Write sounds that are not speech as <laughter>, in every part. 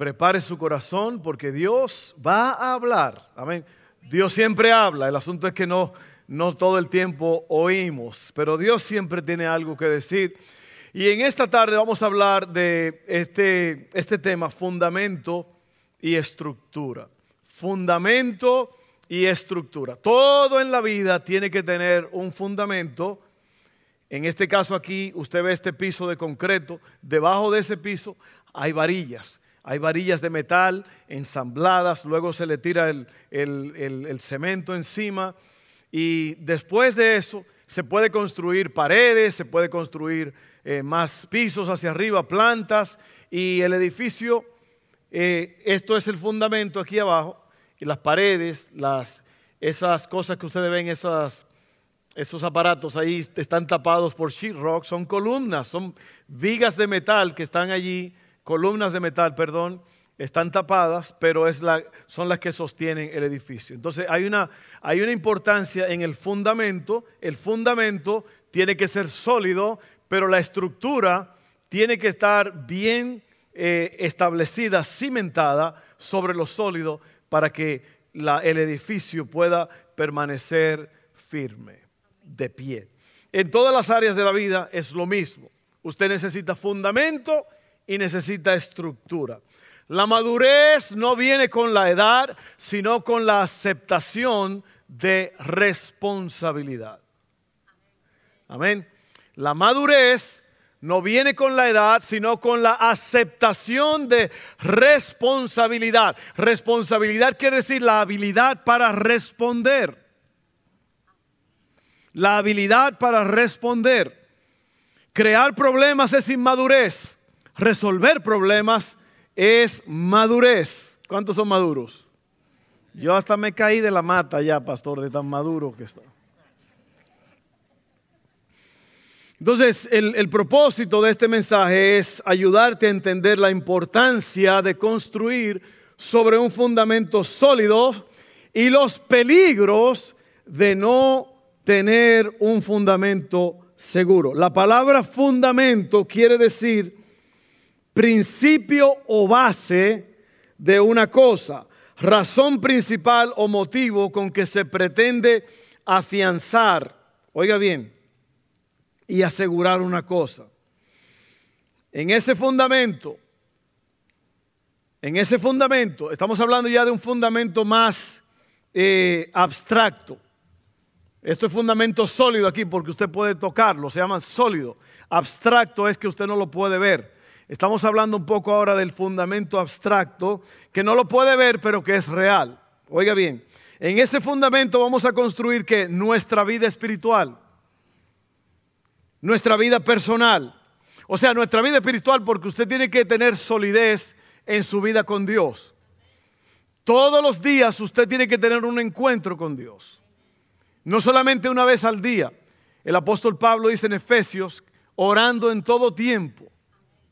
Prepare su corazón porque Dios va a hablar. Amén. Dios siempre habla. El asunto es que no, no todo el tiempo oímos, pero Dios siempre tiene algo que decir. Y en esta tarde vamos a hablar de este, este tema, fundamento y estructura. Fundamento y estructura. Todo en la vida tiene que tener un fundamento. En este caso aquí, usted ve este piso de concreto. Debajo de ese piso hay varillas. Hay varillas de metal ensambladas, luego se le tira el, cemento encima. Y después de eso se puede construir paredes, se puede construir eh, más pisos hacia arriba, plantas. Y el edificio, eh, esto es el fundamento aquí abajo. Y las paredes, las, esas cosas que ustedes ven, esos aparatos ahí están tapados por sheetrock, son columnas, son vigas de metal que están allí columnas de metal, perdón, están tapadas, pero es la, son las que sostienen el edificio. Entonces hay una, hay una importancia en el fundamento. El fundamento tiene que ser sólido, pero la estructura tiene que estar bien eh, establecida, cimentada sobre lo sólido para que el edificio pueda permanecer firme, de pie. En todas las áreas de la vida es lo mismo. Usted necesita fundamento y necesita estructura. La madurez no viene con la edad, sino con la aceptación de responsabilidad. Amén. La madurez no viene con la edad, sino con la aceptación de responsabilidad. Responsabilidad quiere decir la habilidad para responder. La habilidad para responder. Crear problemas es inmadurez resolver problemas es madurez. ¿Cuántos son maduros? Yo hasta me caí de la mata ya, pastor, de tan maduro que está. Entonces, el, propósito de este mensaje es ayudarte a entender la importancia de construir sobre un fundamento sólido y los peligros de no tener un fundamento seguro. La palabra fundamento quiere decir principio o base de una cosa, razón principal o motivo con que se pretende afianzar, oiga bien, y asegurar una cosa. En ese fundamento, en ese fundamento, estamos hablando ya de un fundamento más eh, abstracto. Esto es fundamento sólido aquí porque usted puede tocarlo, se llama sólido. Abstracto es que usted no lo puede ver. Estamos hablando un poco ahora del fundamento abstracto, que no lo puede ver, pero que es real. Oiga bien, en ese fundamento vamos a construir que nuestra vida espiritual, nuestra vida personal, o sea, nuestra vida espiritual, porque usted tiene que tener solidez en su vida con Dios. Todos los días usted tiene que tener un encuentro con Dios. No solamente una vez al día. El apóstol Pablo dice en Efesios, orando en todo tiempo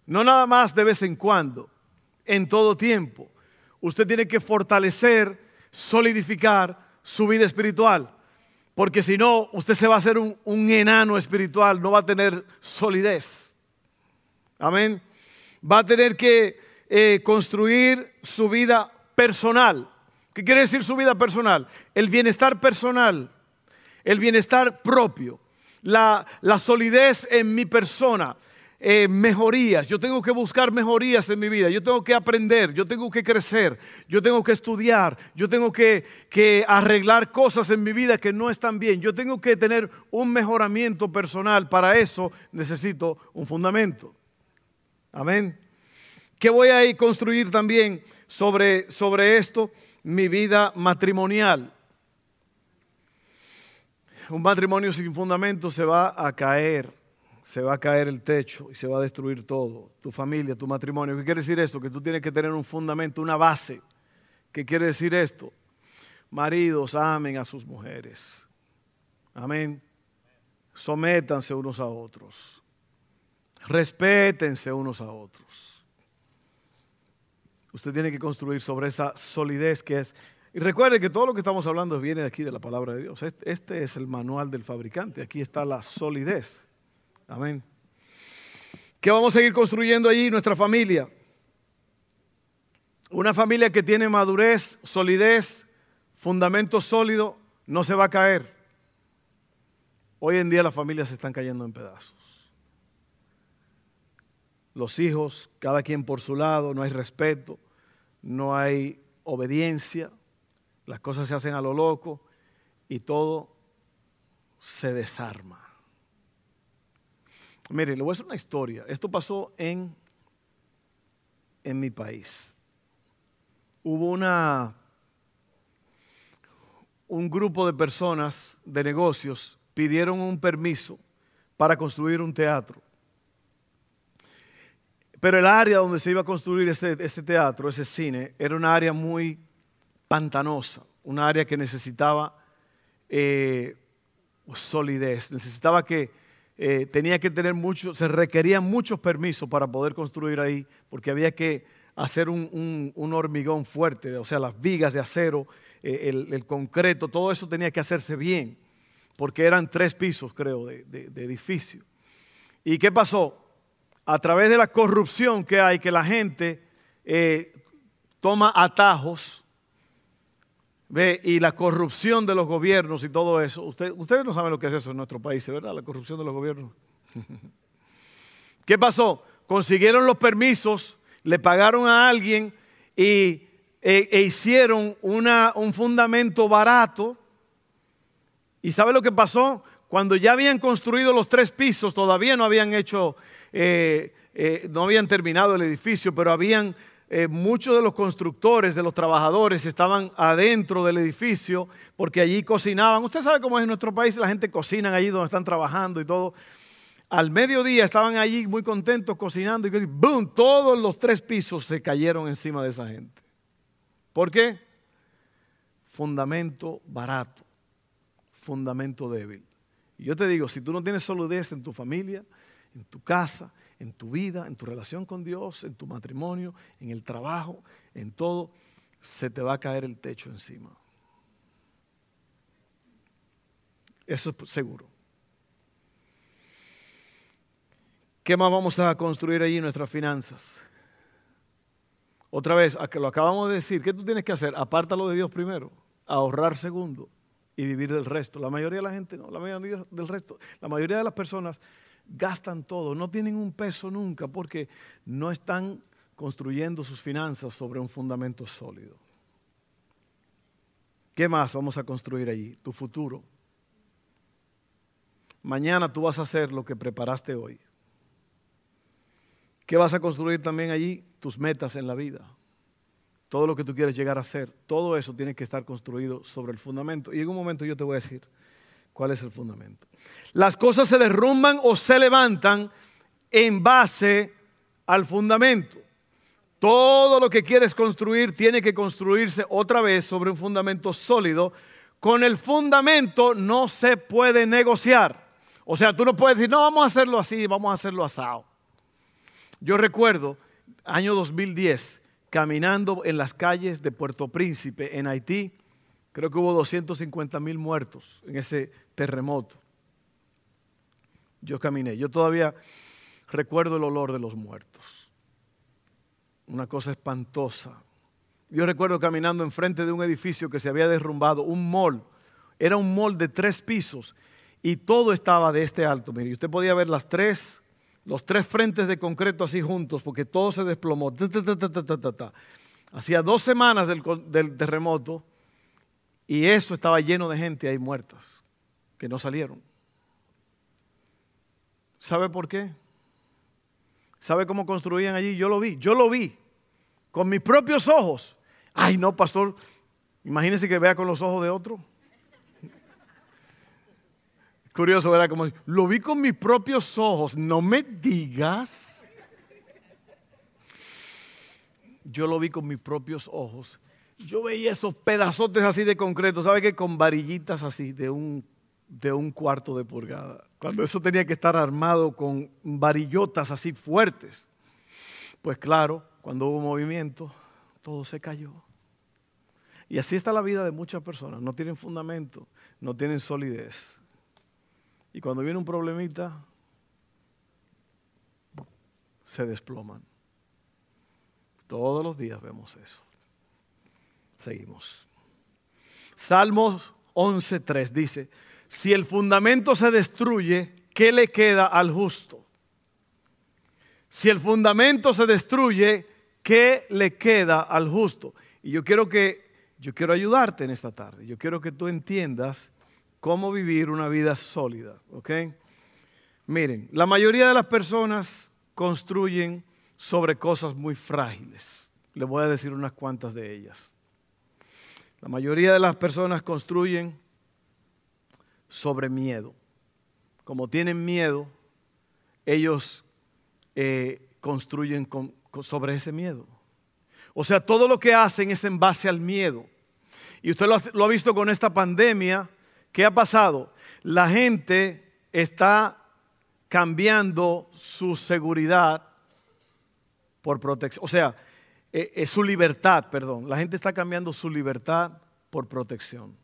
no nada más de vez en cuando, en todo tiempo. Usted tiene que fortalecer, solidificar su vida espiritual. Porque si no, usted se va a hacer un, enano espiritual, no va a tener solidez. Amén. Va a tener que eh, construir su vida personal. ¿Qué quiere decir su vida personal? El bienestar personal, el bienestar propio, la, la solidez en mi persona, eh, mejorías, yo tengo que buscar mejorías en mi vida, yo tengo que aprender, yo tengo que crecer, yo tengo que estudiar, yo tengo que, que arreglar cosas en mi vida que no están bien, yo tengo que tener un mejoramiento personal, para eso necesito un fundamento. Amén. ¿Qué voy a construir también sobre, sobre esto? Mi vida matrimonial. Un matrimonio sin fundamento se va a caer se va a caer el techo y se va a destruir todo, tu familia, tu matrimonio. ¿Qué quiere decir esto? Que tú tienes que tener un fundamento, una base. ¿Qué quiere decir esto? maridos amen a sus mujeres. Amén. Sométanse unos a otros. Respétense unos a otros. Usted tiene que construir sobre esa solidez que es. Y recuerde que todo lo que estamos hablando viene de aquí de la palabra de Dios. Este es el manual del fabricante. Aquí está la solidez. Amén. ¿Qué vamos a seguir construyendo allí? Nuestra familia. Una familia que tiene madurez, solidez, fundamento sólido, no se va a caer. Hoy en día las familias se están cayendo en pedazos. Los hijos, cada quien por su lado, no hay respeto, no hay obediencia, las cosas se hacen a lo loco y todo se desarma. Mire, le voy a hacer una historia. Esto pasó en, en mi país. Hubo una, un grupo de personas de negocios pidieron un permiso para construir un teatro. Pero el área donde se iba a construir ese, teatro, ese cine, era un área muy pantanosa, un área que necesitaba eh, solidez, necesitaba que eh, tenía que tener mucho, se requerían muchos permisos para poder construir ahí, porque había que hacer un, hormigón fuerte, o sea, las vigas de acero, eh, el, concreto, todo eso tenía que hacerse bien, porque eran tres pisos, creo, de, edificio. ¿Y qué pasó? A través de la corrupción que hay, que la gente eh, toma atajos, ¿Ve? Y la corrupción de los gobiernos y todo eso. ustedes no saben lo que es eso en nuestro país, ¿verdad? La corrupción de los gobiernos. <laughs> ¿Qué pasó? Consiguieron los permisos, le pagaron a alguien y, e, e hicieron una, un fundamento barato. ¿Y sabe lo que pasó? Cuando ya habían construido los tres pisos, todavía no habían hecho, eh, eh, no habían terminado el edificio, pero habían eh, muchos de los constructores, de los trabajadores, estaban adentro del edificio porque allí cocinaban. Usted sabe cómo es en nuestro país, la gente cocina allí donde están trabajando y todo. Al mediodía estaban allí muy contentos cocinando y ¡boom! Todos los tres pisos se cayeron encima de esa gente. ¿Por qué? Fundamento barato, fundamento débil. Y yo te digo, si tú no tienes solidez en tu familia, en tu casa, en tu vida, en tu relación con Dios, en tu matrimonio, en el trabajo, en todo, se te va a caer el techo encima. Eso es seguro. ¿Qué más vamos a construir allí nuestras finanzas? Otra vez, lo acabamos de decir, ¿qué tú tienes que hacer? Apártalo de Dios primero, ahorrar segundo y vivir del resto. La mayoría de la gente no, la mayoría del resto, la mayoría de las personas gastan todo, no tienen un peso nunca porque no están construyendo sus finanzas sobre un fundamento sólido. ¿Qué más vamos a construir allí? Tu futuro. Mañana tú vas a hacer lo que preparaste hoy. ¿Qué vas a construir también allí? Tus metas en la vida. Todo lo que tú quieres llegar a ser. Todo eso tiene que estar construido sobre el fundamento. Y en un momento yo te voy a decir, ¿Cuál es el fundamento? Las cosas se derrumban o se levantan en base al fundamento. Todo lo que quieres construir tiene que construirse otra vez sobre un fundamento sólido. Con el fundamento no se puede negociar. O sea, tú no puedes decir, no, vamos a hacerlo así, vamos a hacerlo asado. Yo recuerdo, año 2010, caminando en las calles de Puerto Príncipe, en Haití, Creo que hubo 250 mil muertos en ese terremoto. Yo caminé. Yo todavía recuerdo el olor de los muertos. Una cosa espantosa. Yo recuerdo caminando enfrente de un edificio que se había derrumbado, un mall. Era un mall de tres pisos y todo estaba de este alto. Mire, usted podía ver las tres, los tres frentes de concreto así juntos porque todo se desplomó. Hacía dos semanas del, del terremoto y eso estaba lleno de gente ahí muertas, que no salieron. ¿Sabe por qué? ¿Sabe cómo construían allí? Yo lo vi, yo lo vi, con mis propios ojos. Ay, no, pastor, imagínese que vea con los ojos de otro. Curioso, ¿verdad? Como lo vi con mis propios ojos, no me digas. Yo lo vi con mis propios ojos yo veía esos pedazotes así de concreto, ¿sabe qué? Con varillitas así de un, de un cuarto de pulgada. Cuando eso tenía que estar armado con varillotas así fuertes. Pues claro, cuando hubo movimiento, todo se cayó. Y así está la vida de muchas personas. No tienen fundamento, no tienen solidez. Y cuando viene un problemita, se desploman. Todos los días vemos eso. Seguimos. Salmos 11.3 dice, si el fundamento se destruye, ¿qué le queda al justo? Si el fundamento se destruye, ¿qué le queda al justo? Y yo quiero que yo quiero ayudarte en esta tarde. Yo quiero que tú entiendas cómo vivir una vida sólida, ¿ok? Miren, la mayoría de las personas construyen sobre cosas muy frágiles. Les voy a decir unas cuantas de ellas. La mayoría de las personas construyen sobre miedo. Como tienen miedo, ellos eh, construyen sobre ese miedo. O sea, todo lo que hacen es en base al miedo. Y usted lo ha, visto con esta pandemia. ¿Qué ha pasado? La gente está cambiando su seguridad por protección. O sea, eh, eh, su libertad, perdón. La gente está cambiando su libertad por protección.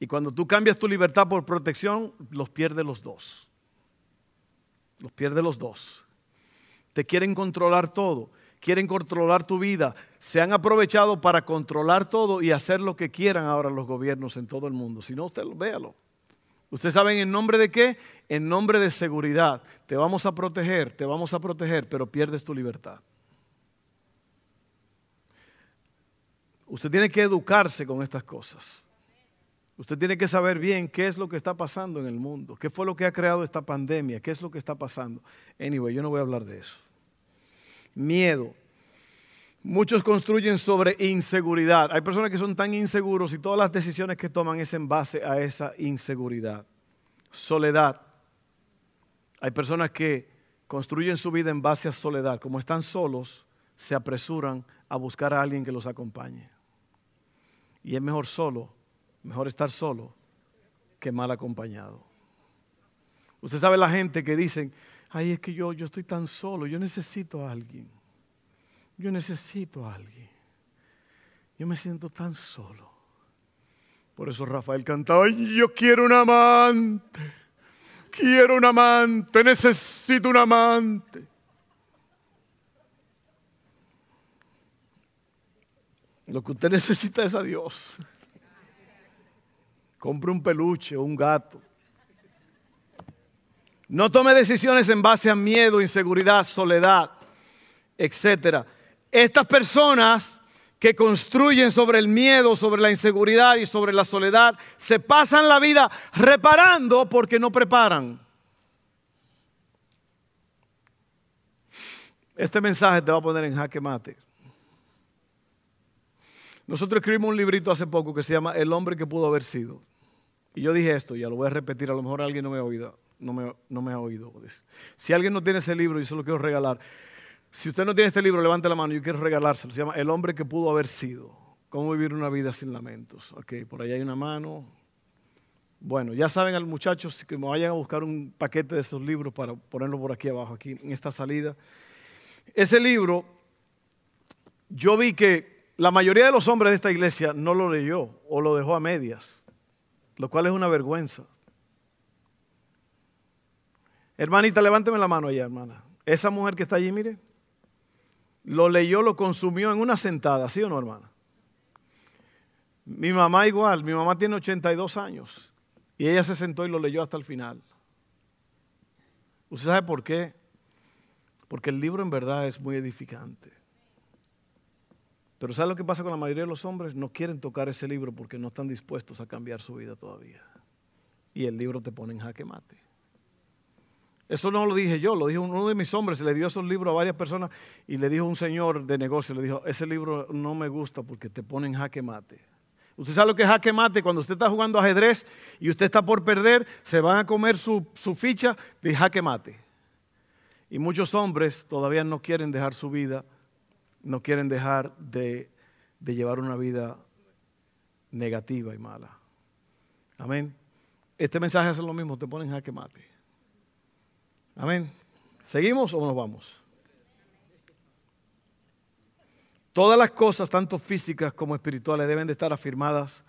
Y cuando tú cambias tu libertad por protección, los pierdes los dos. Los pierdes los dos. Te quieren controlar todo, quieren controlar tu vida. Se han aprovechado para controlar todo y hacer lo que quieran ahora los gobiernos en todo el mundo. Si no, usted véalo. Ustedes saben en nombre de qué? En nombre de seguridad. Te vamos a proteger, te vamos a proteger, pero pierdes tu libertad. Usted tiene que educarse con estas cosas. Usted tiene que saber bien qué es lo que está pasando en el mundo, qué fue lo que ha creado esta pandemia, qué es lo que está pasando. Anyway, yo no voy a hablar de eso. Miedo. Muchos construyen sobre inseguridad. Hay personas que son tan inseguros y todas las decisiones que toman es en base a esa inseguridad. Soledad. Hay personas que construyen su vida en base a soledad. Como están solos, se apresuran a buscar a alguien que los acompañe. Y es mejor solo Mejor estar solo que mal acompañado. Usted sabe la gente que dicen, ay, es que yo, yo estoy tan solo, yo necesito a alguien. Yo necesito a alguien. Yo me siento tan solo. Por eso Rafael cantaba, yo quiero un amante. Quiero un amante, necesito un amante. Lo que usted necesita es a Dios. Compre un peluche o un gato. No tome decisiones en base a miedo, inseguridad, soledad, etc. Estas personas que construyen sobre el miedo, sobre la inseguridad y sobre la soledad, se pasan la vida reparando porque no preparan. Este mensaje te va a poner en jaque mate. Nosotros escribimos un librito hace poco que se llama El hombre que pudo haber sido. Y yo dije esto, ya lo voy a repetir, a lo mejor alguien no me ha oído. No me, ha oído. Si alguien no tiene ese libro, y se lo quiero regalar. Si usted no tiene este libro, levante la mano, yo quiero regalárselo. Se llama El hombre que pudo haber sido. Cómo vivir una vida sin lamentos. Ok, por ahí hay una mano. Bueno, ya saben al muchachos que me vayan a buscar un paquete de esos libros para ponerlo por aquí abajo, aquí en esta salida. Ese libro, yo vi que la mayoría de los hombres de esta iglesia no lo leyó o lo dejó a medias, lo cual es una vergüenza. Hermanita, levánteme la mano allá, hermana. Esa mujer que está allí, mire, lo leyó, lo consumió en una sentada, ¿sí o no, hermana? Mi mamá igual, mi mamá tiene 82 años y ella se sentó y lo leyó hasta el final. ¿Usted sabe por qué? Porque el libro en verdad es muy edificante. Pero ¿sabe lo que pasa con la mayoría de los hombres? No quieren tocar ese libro porque no están dispuestos a cambiar su vida todavía. Y el libro te pone en jaque mate. Eso no lo dije yo, lo dijo uno de mis hombres, le dio esos libros a varias personas y le dijo un señor de negocio, le dijo, ese libro no me gusta porque te pone en jaque mate. Usted sabe lo que es jaque mate, cuando usted está jugando ajedrez y usted está por perder, se van a comer su, su ficha de jaque mate. Y muchos hombres todavía no quieren dejar su vida no quieren dejar de de llevar una vida negativa y mala. Amén. Este mensaje hace lo mismo, te ponen jaque mate. Amén. ¿Seguimos o nos vamos? Todas las cosas, tanto físicas como espirituales, deben de estar afirmadas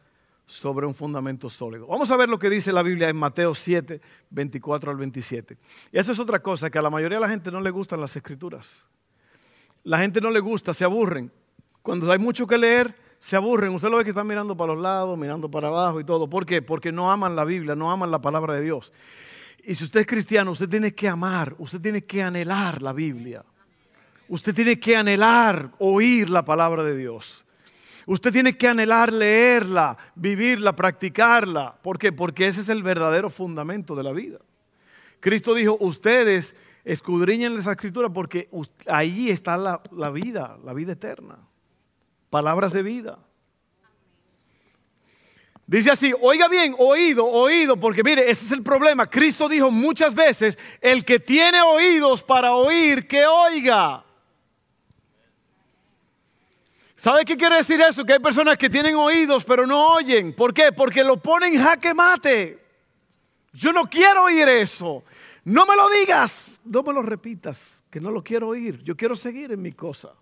sobre un fundamento sólido. Vamos a ver lo que dice la Biblia en Mateo 7, 24 al 27. Y esa es otra cosa, que a la mayoría de la gente no le gustan las escrituras. La gente no le gusta, se aburren. Cuando hay mucho que leer, se aburren. Usted lo ve que están mirando para los lados, mirando para abajo y todo. ¿Por qué? Porque no aman la Biblia, no aman la palabra de Dios. Y si usted es cristiano, usted tiene que amar, usted tiene que anhelar la Biblia. Usted tiene que anhelar oír la palabra de Dios. Usted tiene que anhelar leerla, vivirla, practicarla. ¿Por qué? Porque ese es el verdadero fundamento de la vida. Cristo dijo, ustedes escudriñen esa escritura porque ahí está la, la vida, la vida eterna. Palabras de vida. Dice así, oiga bien, oído, oído, porque mire, ese es el problema. Cristo dijo muchas veces, el que tiene oídos para oír, que oiga. ¿Sabe qué quiere decir eso? Que hay personas que tienen oídos pero no oyen. ¿Por qué? Porque lo ponen jaque mate. Yo no quiero oír eso. No me lo digas, no me lo repitas, que no lo quiero oír. Yo quiero seguir en mi cosa.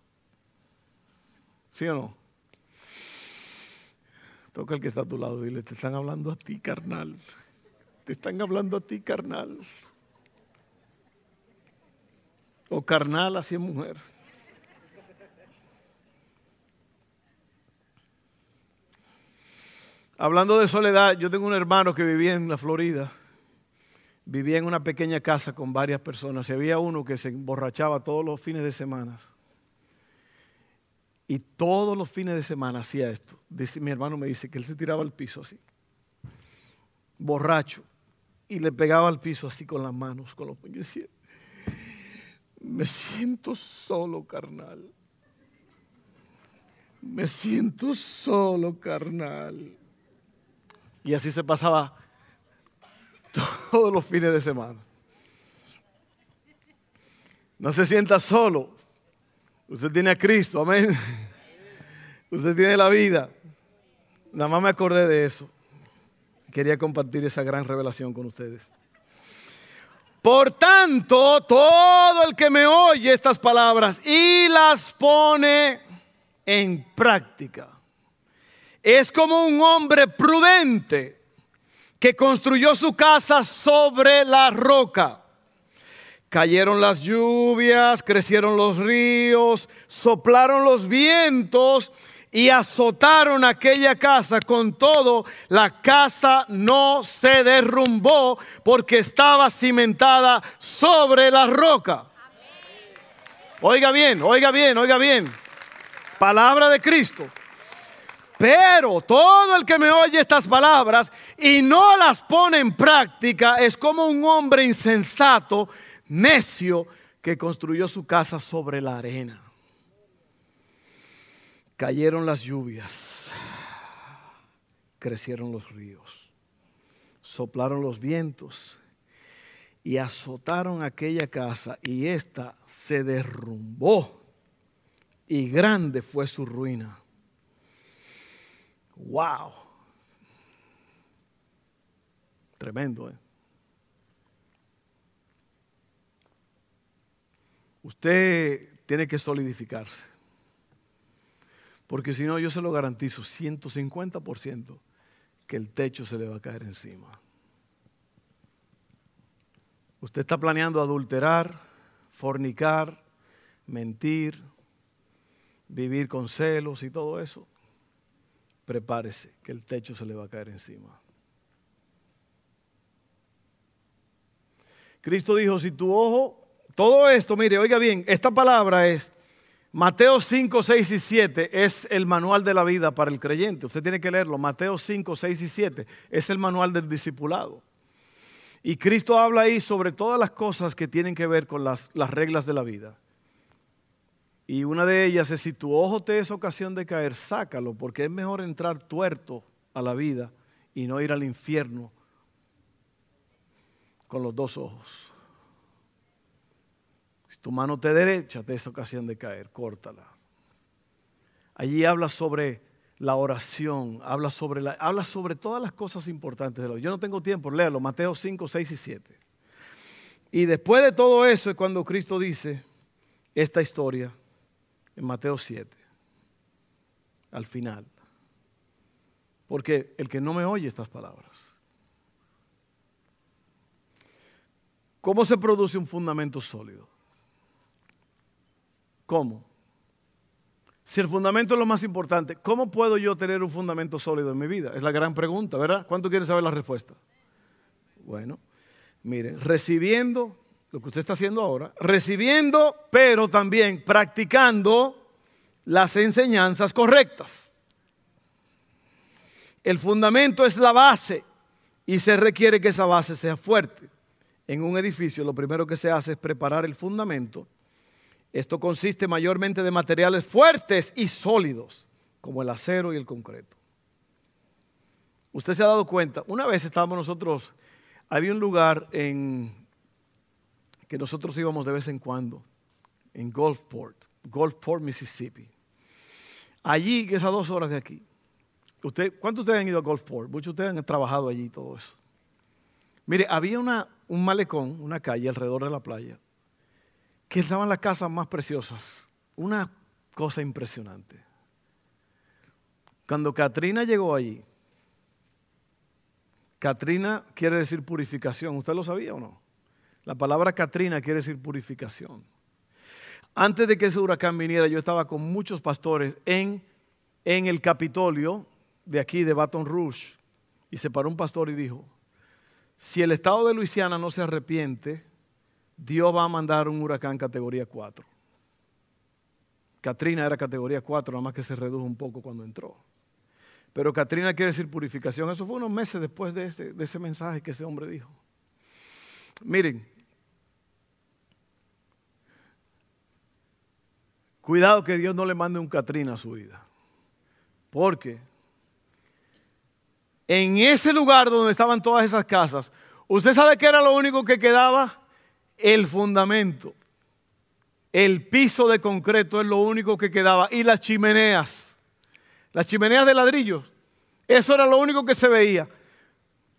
¿Sí o no? Toca el que está a tu lado y dile, te están hablando a ti, carnal. Te están hablando a ti, carnal. O carnal, así es mujer. Hablando de soledad, yo tengo un hermano que vivía en la Florida. Vivía en una pequeña casa con varias personas. Y había uno que se emborrachaba todos los fines de semana. Y todos los fines de semana hacía esto. mi hermano me dice que él se tiraba al piso así, borracho, y le pegaba al piso así con las manos, con los puños. me siento solo, carnal. Me siento solo, carnal. Y así se pasaba <laughs> todos los fines de semana. No se sienta solo. Usted tiene a Cristo, amén. <laughs> Usted tiene la vida. Nada más me acordé de eso. Quería compartir esa gran revelación con ustedes. Por tanto, todo el que me oye estas palabras y las pone en práctica es como un hombre prudente que construyó su casa sobre la roca. Cayeron las lluvias, crecieron los ríos, soplaron los vientos y azotaron aquella casa. Con todo, la casa no se derrumbó porque estaba cimentada sobre la roca. Oiga bien, oiga bien, oiga bien. Palabra de Cristo. Pero todo el que me oye estas palabras y no las pone en práctica es como un hombre insensato, necio, que construyó su casa sobre la arena. Cayeron las lluvias, crecieron los ríos, soplaron los vientos y azotaron aquella casa y ésta se derrumbó y grande fue su ruina. Wow. Tremendo, ¿eh? Usted tiene que solidificarse. Porque si no, yo se lo garantizo, 150% que el techo se le va a caer encima. Usted está planeando adulterar, fornicar, mentir, vivir con celos y todo eso prepárese, que el techo se le va a caer encima. Cristo dijo, si tu ojo, todo esto, mire, oiga bien, esta palabra es Mateo 5, 6 y 7 es el manual de la vida para el creyente. Usted tiene que leerlo. Mateo 5, 6 y 7 es el manual del discipulado. Y Cristo habla ahí sobre todas las cosas que tienen que ver con las, las reglas de la vida. Y una de ellas es, si tu ojo te es ocasión de caer, sácalo, porque es mejor entrar tuerto a la vida y no ir al infierno con los dos ojos. Si tu mano te derecha te es ocasión de caer, córtala. Allí habla sobre la oración, habla sobre, la, habla sobre todas las cosas importantes de la Yo no tengo tiempo, léalo, Mateo 5, 6 y 7. Y después de todo eso es cuando Cristo dice esta historia en Mateo 7, al final. Porque el que no me oye estas palabras. ¿Cómo se produce un fundamento sólido? ¿Cómo? Si el fundamento es lo más importante, ¿cómo puedo yo tener un fundamento sólido en mi vida? Es la gran pregunta, ¿verdad? ¿Cuánto quiere saber la respuesta? Bueno, mire, recibiendo lo que usted está haciendo ahora, recibiendo, pero también practicando las enseñanzas correctas. El fundamento es la base y se requiere que esa base sea fuerte. En un edificio lo primero que se hace es preparar el fundamento. Esto consiste mayormente de materiales fuertes y sólidos, como el acero y el concreto. Usted se ha dado cuenta, una vez estábamos nosotros, había un lugar en, que nosotros íbamos de vez en cuando, en Gulfport, Gulfport, Mississippi. Allí, que esas dos horas de aquí, Usted, ¿Cuántos de ustedes han ido a Gulfport? Muchos de ustedes han trabajado allí y todo eso. Mire, había una, un malecón, una calle alrededor de la playa, que estaban las casas más preciosas. Una cosa impresionante. Cuando Katrina llegó allí, Katrina quiere decir purificación. ¿Usted lo sabía o no? La palabra Katrina quiere decir purificación. Antes de que ese huracán viniera, yo estaba con muchos pastores en, en el Capitolio, de aquí, de Baton Rouge, y se paró un pastor y dijo, si el estado de Luisiana no se arrepiente, Dios va a mandar un huracán categoría 4. Katrina era categoría 4, nada más que se redujo un poco cuando entró. Pero Katrina quiere decir purificación. Eso fue unos meses después de ese, de ese mensaje que ese hombre dijo. Miren, cuidado que Dios no le mande un Katrina a su vida. Porque en ese lugar donde estaban todas esas casas, ¿usted sabe qué era lo único que quedaba? El fundamento. El piso de concreto es lo único que quedaba. Y las chimeneas. Las chimeneas de ladrillos. Eso era lo único que se veía.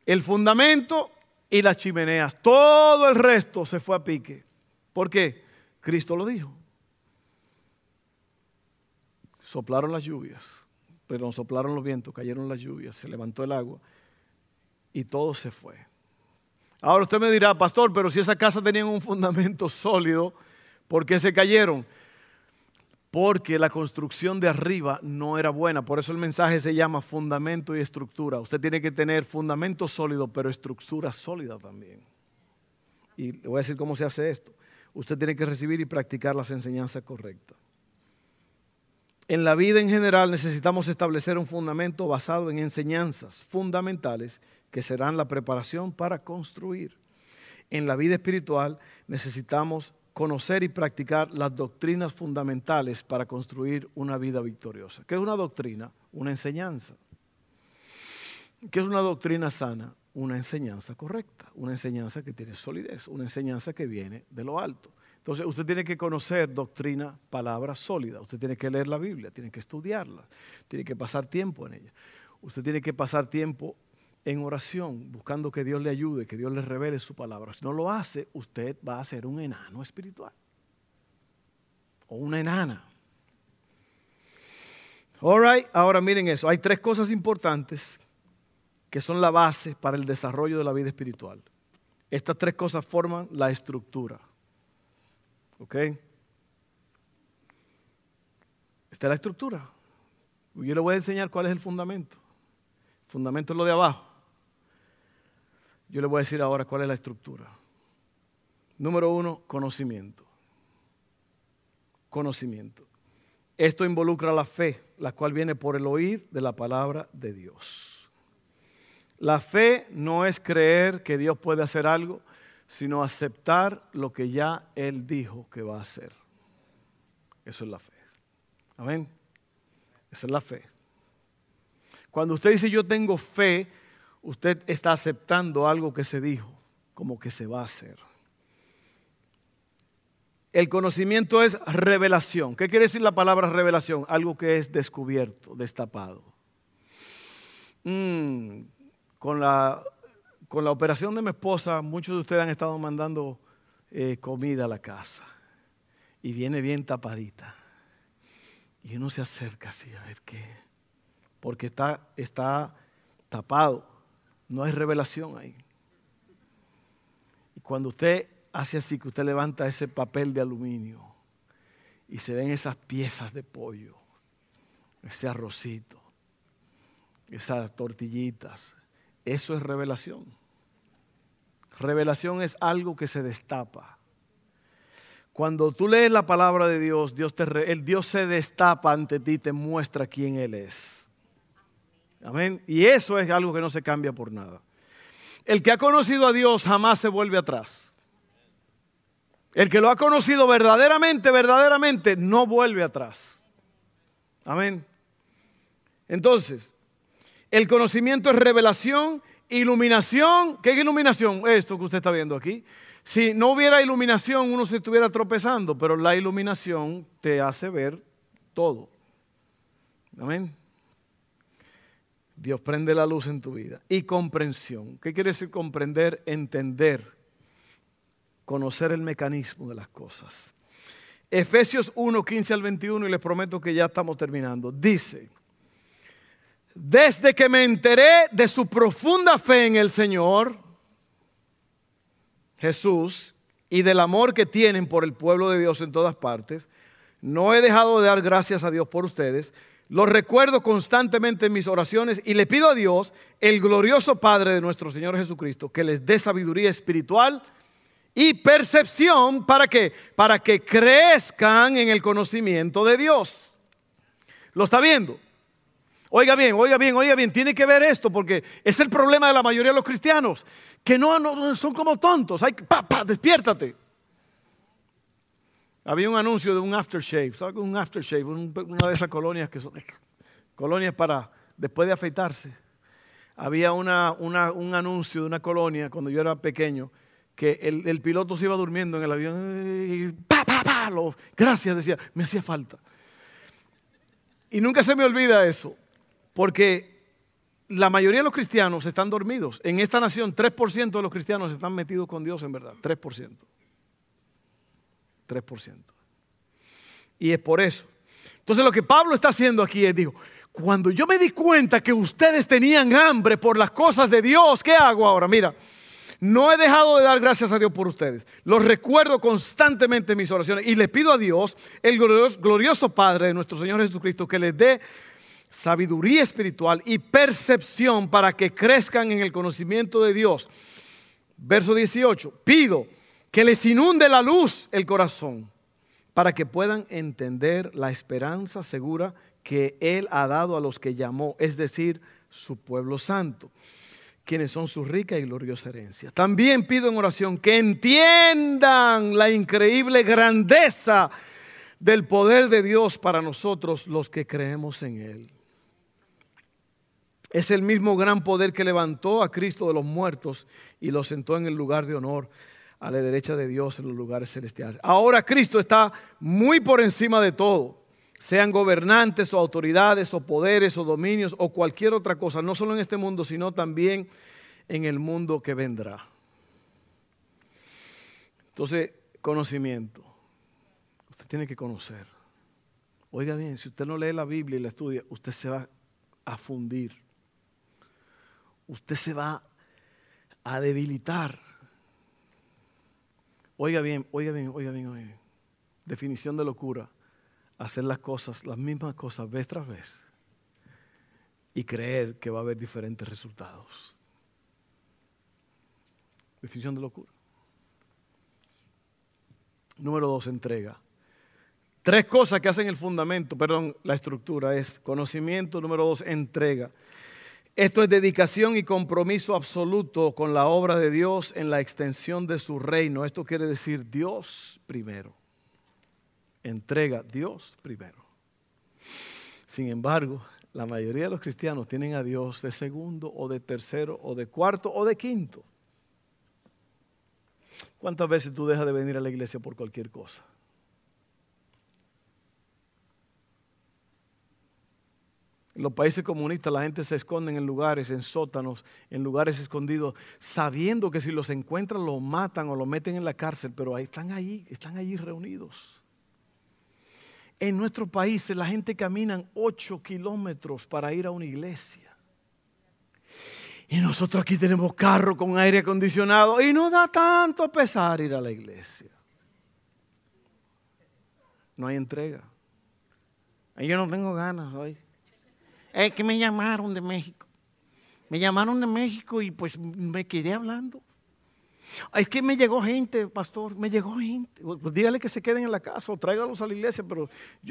El fundamento y las chimeneas. Todo el resto se fue a pique. ¿Por qué? Cristo lo dijo. Soplaron las lluvias pero soplaron los vientos, cayeron las lluvias, se levantó el agua y todo se fue. Ahora usted me dirá, pastor, pero si esa casa tenía un fundamento <laughs> sólido, ¿por qué se cayeron? Porque la construcción de arriba no era buena. Por eso el mensaje se llama fundamento y estructura. Usted tiene que tener fundamento sólido, pero estructura sólida también. Y le voy a decir cómo se hace esto. Usted tiene que recibir y practicar las enseñanzas correctas. En la vida en general necesitamos establecer un fundamento basado en enseñanzas fundamentales que serán la preparación para construir. En la vida espiritual necesitamos conocer y practicar las doctrinas fundamentales para construir una vida victoriosa. ¿Qué es una doctrina? Una enseñanza. ¿Qué es una doctrina sana? Una enseñanza correcta, una enseñanza que tiene solidez, una enseñanza que viene de lo alto. Entonces usted tiene que conocer doctrina, palabra sólida. Usted tiene que leer la Biblia, tiene que estudiarla, tiene que pasar tiempo en ella. Usted tiene que pasar tiempo en oración, buscando que Dios le ayude, que Dios le revele su palabra. Si no lo hace, usted va a ser un enano espiritual o una enana. All right, ahora miren eso. Hay tres cosas importantes que son la base para el desarrollo de la vida espiritual. Estas tres cosas forman la estructura. ¿Ok? Esta es la estructura. Yo le voy a enseñar cuál es el fundamento. El fundamento es lo de abajo. Yo le voy a decir ahora cuál es la estructura. Número uno, conocimiento. Conocimiento. Esto involucra la fe, la cual viene por el oír de la palabra de Dios. La fe no es creer que Dios puede hacer algo sino aceptar lo que ya Él dijo que va a hacer. Eso es la fe. Amén. Esa es la fe. Cuando usted dice yo tengo fe, usted está aceptando algo que se dijo, como que se va a hacer. El conocimiento es revelación. ¿Qué quiere decir la palabra revelación? Algo que es descubierto, destapado. Mm, con, la, con la operación de mi esposa, muchos de ustedes han estado mandando eh, comida a la casa y viene bien tapadita. Y uno se acerca así a ver qué. Porque está, está tapado. No hay revelación ahí. Y cuando usted hace así, que usted levanta ese papel de aluminio y se ven esas piezas de pollo, ese arrocito, esas tortillitas, eso es revelación. Revelación es algo que se destapa. Cuando tú lees la palabra de Dios, Dios te, el Dios se destapa ante ti, te muestra quién Él es. Amén. Y eso es algo que no se cambia por nada. El que ha conocido a Dios jamás se vuelve atrás. El que lo ha conocido verdaderamente, verdaderamente, no vuelve atrás. Amén. Entonces, el conocimiento es revelación, iluminación. ¿Qué es iluminación? Esto que usted está viendo aquí. Si no hubiera iluminación, uno se estuviera tropezando, pero la iluminación te hace ver todo. Amén. Dios prende la luz en tu vida. Y comprensión. ¿Qué quiere decir comprender? Entender. Conocer el mecanismo de las cosas. Efesios 1, 15 al 21, y les prometo que ya estamos terminando. Dice, desde que me enteré de su profunda fe en el Señor, Jesús y del amor que tienen por el pueblo de Dios en todas partes, no he dejado de dar gracias a Dios por ustedes. Lo recuerdo constantemente en mis oraciones y le pido a Dios, el glorioso Padre de nuestro Señor Jesucristo, que les dé sabiduría espiritual y percepción para que para que crezcan en el conocimiento de Dios. ¿Lo está viendo? Oiga bien, oiga bien, oiga bien, tiene que ver esto porque es el problema de la mayoría de los cristianos, que no, son como tontos, hay, despiértate. Había un anuncio de un aftershave, ¿sabes? Un aftershave, una de esas colonias que son colonias para después de afeitarse. Había una, un anuncio de una colonia cuando yo era pequeño que el, piloto se iba durmiendo en el avión y pa, pa, gracias, decía, me hacía falta. Y nunca se me olvida eso. Porque la mayoría de los cristianos están dormidos. En esta nación, 3% de los cristianos están metidos con Dios en verdad. 3%. 3%. Y es por eso. Entonces lo que Pablo está haciendo aquí es, digo, cuando yo me di cuenta que ustedes tenían hambre por las cosas de Dios, ¿qué hago ahora? Mira, no he dejado de dar gracias a Dios por ustedes. Los recuerdo constantemente en mis oraciones y le pido a Dios, el glorioso Padre de nuestro Señor Jesucristo, que les dé sabiduría espiritual y percepción para que crezcan en el conocimiento de Dios. Verso 18, pido que les inunde la luz el corazón para que puedan entender la esperanza segura que Él ha dado a los que llamó, es decir, su pueblo santo, quienes son su rica y gloriosa herencia. También pido en oración que entiendan la increíble grandeza del poder de Dios para nosotros los que creemos en Él. Es el mismo gran poder que levantó a Cristo de los muertos y lo sentó en el lugar de honor a la derecha de Dios en los lugares celestiales. Ahora Cristo está muy por encima de todo, sean gobernantes o autoridades o poderes o dominios o cualquier otra cosa, no solo en este mundo, sino también en el mundo que vendrá. Entonces, conocimiento. Usted tiene que conocer. Oiga bien, si usted no lee la Biblia y la estudia, usted se va a fundir usted se va a debilitar. Oiga bien, oiga bien, oiga bien, oiga bien. Definición de locura. Hacer las cosas, las mismas cosas vez tras vez. Y creer que va a haber diferentes resultados. Definición de locura. Número dos, entrega. Tres cosas que hacen el fundamento, perdón, la estructura es conocimiento, número dos, entrega. Esto es dedicación y compromiso absoluto con la obra de Dios en la extensión de su reino. Esto quiere decir Dios primero. Entrega Dios primero. Sin embargo, la mayoría de los cristianos tienen a Dios de segundo o de tercero o de cuarto o de quinto. ¿Cuántas veces tú dejas de venir a la iglesia por cualquier cosa? Los países comunistas la gente se esconde en lugares, en sótanos, en lugares escondidos, sabiendo que si los encuentran los matan o los meten en la cárcel, pero ahí están ahí, están allí reunidos. En nuestro país la gente camina 8 kilómetros para ir a una iglesia. Y nosotros aquí tenemos carro con aire acondicionado y no da tanto pesar ir a la iglesia. No hay entrega. Yo no tengo ganas hoy. Es que me llamaron de México. Me llamaron de México y pues me quedé hablando. Es que me llegó gente, pastor, me llegó gente. Pues dígale que se queden en la casa o tráigalos a la iglesia. Pero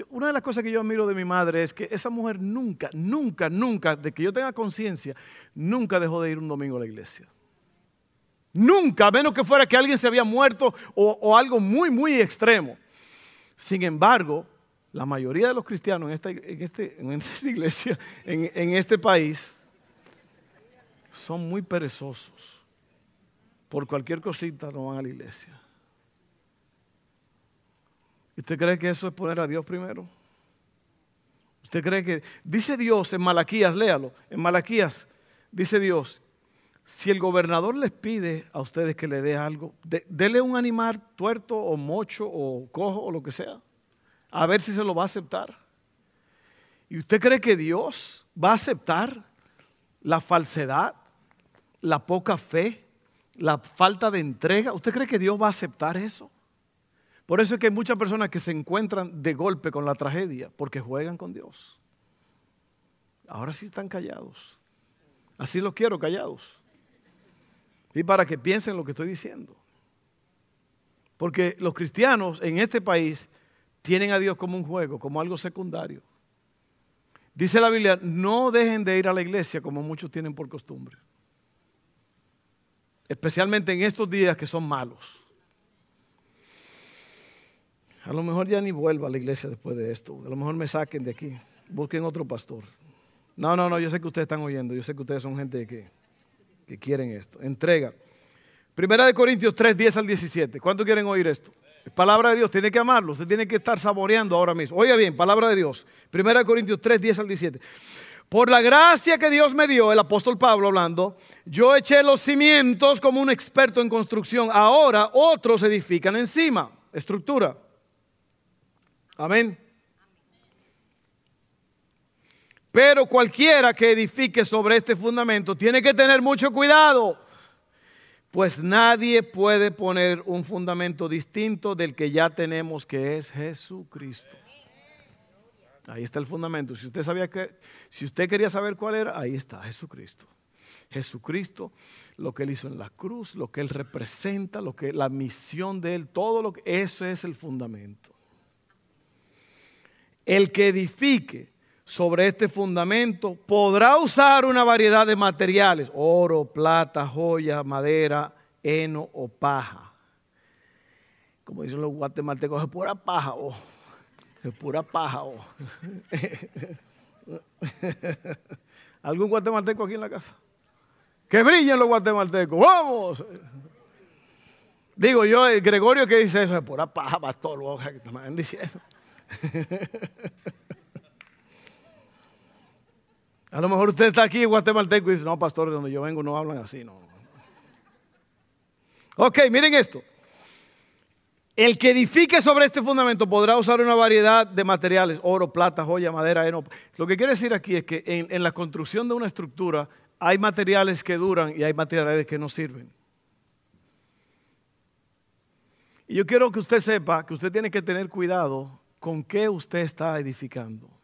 una de las cosas que yo admiro de mi madre es que esa mujer nunca, nunca, nunca, de que yo tenga conciencia, nunca dejó de ir un domingo a la iglesia. Nunca, a menos que fuera que alguien se había muerto o algo muy, muy extremo. Sin embargo, la mayoría de los cristianos en esta, este, <laughs> iglesia, en, este país, son muy perezosos. Por cualquier cosita no van a la iglesia. ¿Usted cree que eso es poner a Dios primero? ¿Usted cree que... Dice Dios en Malaquías, léalo, en Malaquías dice Dios, si el gobernador les pide a ustedes que le dé algo, dele un animal tuerto o mocho o cojo o lo que sea a ver si se lo va a aceptar. ¿Y usted cree que Dios va a aceptar la falsedad, la poca fe, la falta de entrega? ¿Usted cree que Dios va a aceptar eso? Por eso es que hay muchas personas que se encuentran de golpe con la tragedia porque juegan con Dios. Ahora sí están callados. Así los quiero callados. Y para que piensen lo que estoy diciendo. Porque los cristianos en este país tienen a Dios como un juego, como algo secundario. Dice la Biblia, no dejen de ir a la iglesia como muchos tienen por costumbre. Especialmente en estos días que son malos. A lo mejor ya ni vuelva a la iglesia después de esto. A lo mejor me saquen de aquí. Busquen otro pastor. No, no, no, yo sé que ustedes están oyendo. Yo sé que ustedes son gente que, que quieren esto. Entrega. Primera de Corintios 3, 10 al 17. ¿Cuántos quieren oír esto? Palabra de Dios, tiene que amarlo, usted tiene que estar saboreando ahora mismo. Oiga bien, palabra de Dios. 1 Corintios 3, 10 al 17. Por la gracia que Dios me dio, el apóstol Pablo hablando, yo eché los cimientos como un experto en construcción. Ahora otros edifican encima. Estructura. Amén. Pero cualquiera que edifique sobre este fundamento tiene que tener mucho cuidado pues nadie puede poner un fundamento distinto del que ya tenemos, que es Jesucristo. Ahí está el fundamento. Si usted sabía que, si usted quería saber cuál era, ahí está Jesucristo. Jesucristo, lo que él hizo en la cruz, lo que él representa, lo que la misión de él, todo lo que eso es el fundamento. El que edifique sobre este fundamento podrá usar una variedad de materiales, oro, plata, joya, madera, heno o paja. Como dicen los guatemaltecos, es pura paja, oh. es pura paja. Oh. <laughs> ¿Algún guatemalteco aquí en la casa? Que brillen los guatemaltecos, vamos. Digo yo, Gregorio que dice eso, es pura paja, pastor, que te diciendo. <laughs> A lo mejor usted está aquí guatemalteco y dice, no, pastor, de donde yo vengo no hablan así, no. Ok, miren esto. El que edifique sobre este fundamento podrá usar una variedad de materiales, oro, plata, joya, madera, heno. Lo que quiere decir aquí es que en, en la construcción de una estructura hay materiales que duran y hay materiales que no sirven. Y yo quiero que usted sepa que usted tiene que tener cuidado con qué usted está edificando.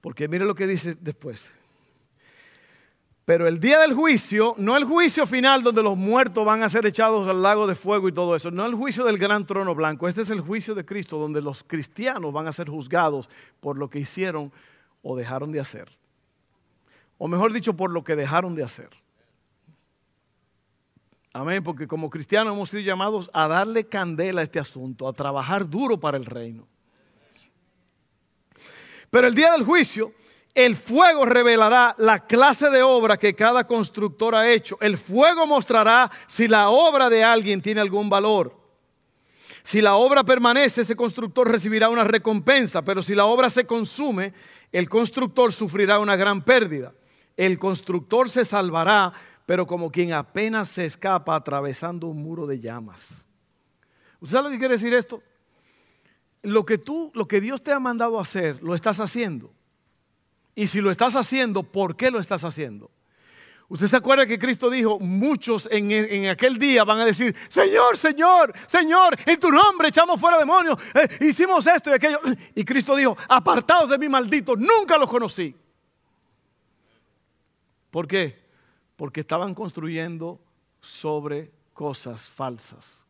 Porque mire lo que dice después. Pero el día del juicio, no el juicio final donde los muertos van a ser echados al lago de fuego y todo eso, no el juicio del gran trono blanco, este es el juicio de Cristo donde los cristianos van a ser juzgados por lo que hicieron o dejaron de hacer. O mejor dicho, por lo que dejaron de hacer. Amén, porque como cristianos hemos sido llamados a darle candela a este asunto, a trabajar duro para el reino. Pero el día del juicio, el fuego revelará la clase de obra que cada constructor ha hecho. El fuego mostrará si la obra de alguien tiene algún valor. Si la obra permanece, ese constructor recibirá una recompensa, pero si la obra se consume, el constructor sufrirá una gran pérdida. El constructor se salvará, pero como quien apenas se escapa atravesando un muro de llamas. ¿Usted sabe lo que quiere decir esto? Lo que tú, lo que Dios te ha mandado a hacer, lo estás haciendo. Y si lo estás haciendo, ¿por qué lo estás haciendo? Usted se acuerda que Cristo dijo, muchos en, aquel día van a decir, Señor, Señor, Señor, en tu nombre echamos fuera demonios, eh, hicimos esto y aquello. Y Cristo dijo, apartados de mí, maldito, nunca los conocí. ¿Por qué? Porque estaban construyendo sobre cosas falsas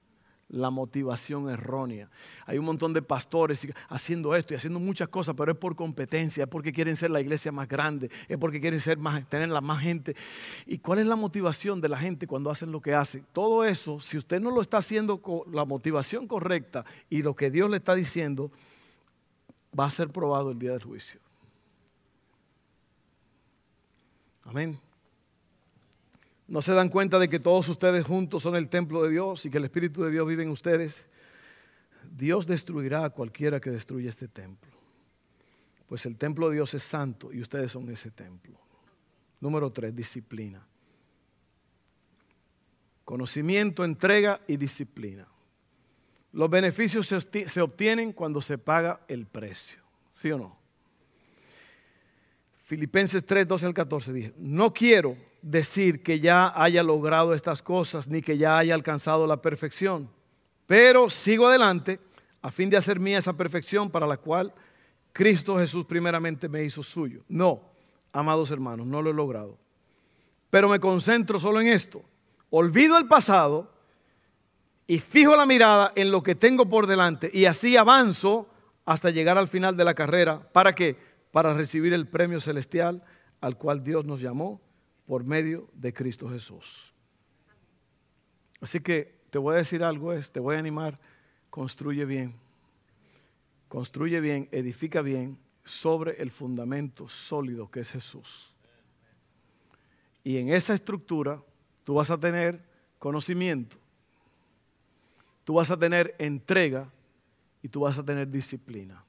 la motivación errónea. Hay un montón de pastores haciendo esto y haciendo muchas cosas, pero es por competencia, es porque quieren ser la iglesia más grande, es porque quieren ser más, tener la más gente. ¿Y cuál es la motivación de la gente cuando hacen lo que hacen? Todo eso, si usted no lo está haciendo con la motivación correcta y lo que Dios le está diciendo, va a ser probado el día del juicio. Amén. ¿No se dan cuenta de que todos ustedes juntos son el templo de Dios y que el Espíritu de Dios vive en ustedes? Dios destruirá a cualquiera que destruya este templo. Pues el templo de Dios es santo y ustedes son ese templo. Número tres, disciplina. Conocimiento, entrega y disciplina. Los beneficios se obtienen cuando se paga el precio. ¿Sí o no? Filipenses 3, 12 al 14 dije, no quiero decir que ya haya logrado estas cosas ni que ya haya alcanzado la perfección, pero sigo adelante a fin de hacer mía esa perfección para la cual Cristo Jesús primeramente me hizo suyo. No, amados hermanos, no lo he logrado. Pero me concentro solo en esto. Olvido el pasado y fijo la mirada en lo que tengo por delante y así avanzo hasta llegar al final de la carrera. ¿Para qué? para recibir el premio celestial al cual Dios nos llamó por medio de Cristo Jesús. Así que te voy a decir algo, es, te voy a animar, construye bien, construye bien, edifica bien sobre el fundamento sólido que es Jesús. Y en esa estructura tú vas a tener conocimiento, tú vas a tener entrega y tú vas a tener disciplina.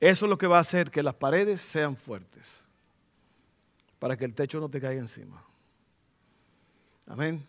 Eso es lo que va a hacer que las paredes sean fuertes, para que el techo no te caiga encima. Amén.